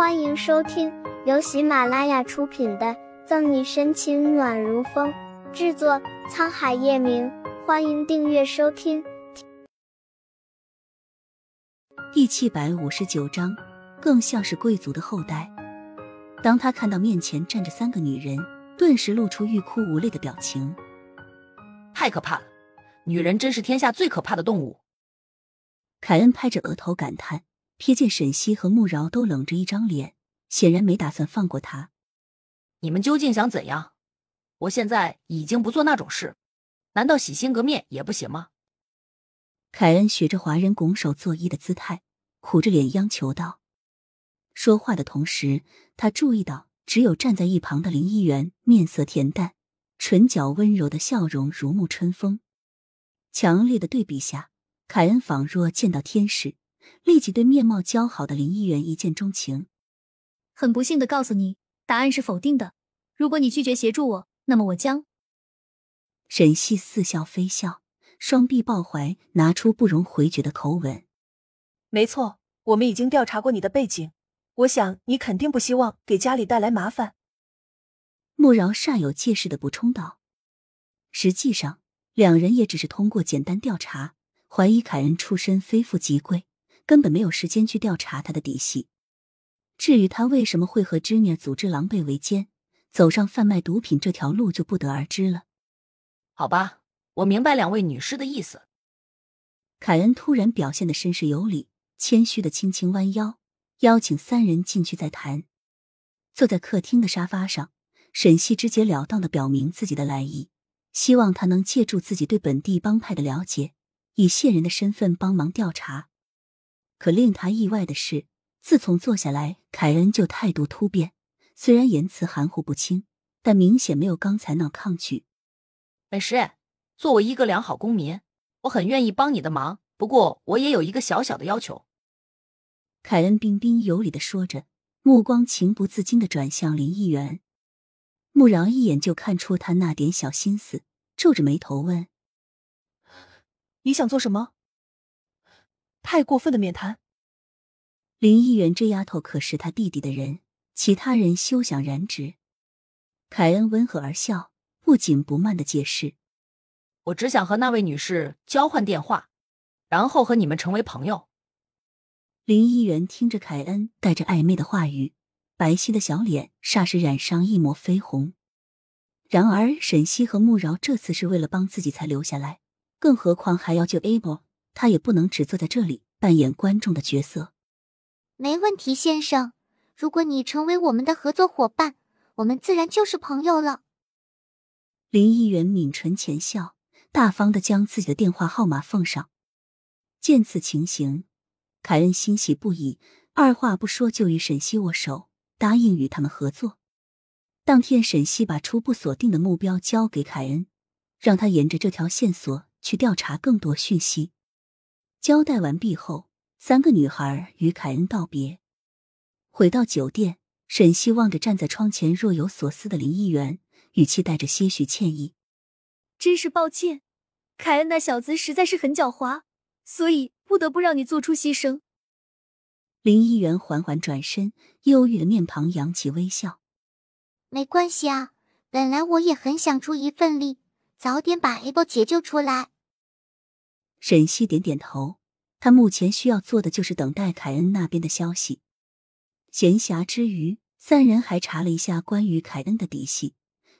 欢迎收听由喜马拉雅出品的《赠你深情暖如风》，制作沧海夜明。欢迎订阅收听。第七百五十九章，更像是贵族的后代。当他看到面前站着三个女人，顿时露出欲哭无泪的表情。太可怕了，女人真是天下最可怕的动物。凯恩拍着额头感叹。瞥见沈西和穆饶都冷着一张脸，显然没打算放过他。你们究竟想怎样？我现在已经不做那种事，难道洗心革面也不行吗？凯恩学着华人拱手作揖的姿态，苦着脸央求道。说话的同时，他注意到只有站在一旁的林一元面色恬淡，唇角温柔的笑容如沐春风。强烈的对比下，凯恩仿若见到天使。立即对面貌姣好的林议员一见钟情。很不幸的告诉你，答案是否定的。如果你拒绝协助我，那么我将……沈西似笑非笑，双臂抱怀，拿出不容回绝的口吻。没错，我们已经调查过你的背景，我想你肯定不希望给家里带来麻烦。慕饶煞有介事的补充道。实际上，两人也只是通过简单调查，怀疑凯恩出身非富即贵。根本没有时间去调查他的底细。至于他为什么会和织女组织狼狈为奸，走上贩卖毒品这条路，就不得而知了。好吧，我明白两位女士的意思。凯恩突然表现的绅士有礼，谦虚的轻轻弯腰，邀请三人进去再谈。坐在客厅的沙发上，沈西直截了当的表明自己的来意，希望他能借助自己对本地帮派的了解，以线人的身份帮忙调查。可令他意外的是，自从坐下来，凯恩就态度突变。虽然言辞含糊不清，但明显没有刚才那抗拒。本师，作为一个良好公民，我很愿意帮你的忙。不过，我也有一个小小的要求。凯恩彬彬有礼的说着，目光情不自禁的转向林议员。穆饶一眼就看出他那点小心思，皱着眉头问：“你想做什么？”太过分的面瘫！林议员这丫头可是他弟弟的人，其他人休想染指。凯恩温和而笑，不紧不慢的解释：“我只想和那位女士交换电话，然后和你们成为朋友。”林议员听着凯恩带着暧昧的话语，白皙的小脸霎时染上一抹绯红。然而沈西和穆饶这次是为了帮自己才留下来，更何况还要救 Abel。他也不能只坐在这里扮演观众的角色。没问题，先生。如果你成为我们的合作伙伴，我们自然就是朋友了。林议员抿唇浅笑，大方的将自己的电话号码奉上。见此情形，凯恩欣喜不已，二话不说就与沈西握手，答应与他们合作。当天，沈西把初步锁定的目标交给凯恩，让他沿着这条线索去调查更多讯息。交代完毕后，三个女孩与凯恩道别，回到酒店。沈西望着站在窗前若有所思的林议员，语气带着些许歉意：“真是抱歉，凯恩那小子实在是很狡猾，所以不得不让你做出牺牲。”林议员缓缓转身，忧郁的面庞扬起微笑：“没关系啊，本来我也很想出一份力，早点把 Abel 解救出来。”沈西点点头，他目前需要做的就是等待凯恩那边的消息。闲暇之余，三人还查了一下关于凯恩的底细。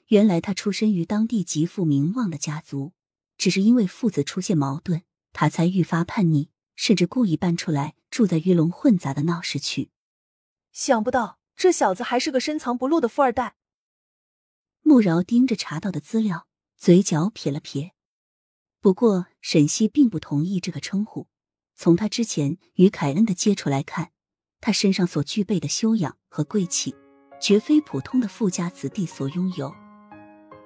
原来他出身于当地极富名望的家族，只是因为父子出现矛盾，他才愈发叛逆，甚至故意搬出来住在鱼龙混杂的闹市区。想不到这小子还是个深藏不露的富二代。穆饶盯着查到的资料，嘴角撇了撇。不过，沈西并不同意这个称呼。从他之前与凯恩的接触来看，他身上所具备的修养和贵气，绝非普通的富家子弟所拥有。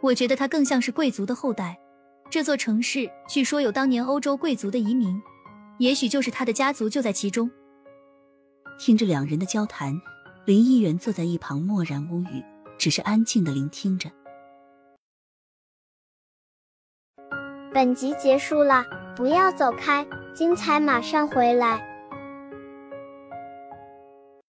我觉得他更像是贵族的后代。这座城市据说有当年欧洲贵族的移民，也许就是他的家族就在其中。听着两人的交谈，林议员坐在一旁默然无语，只是安静的聆听着。本集结束了，不要走开，精彩马上回来。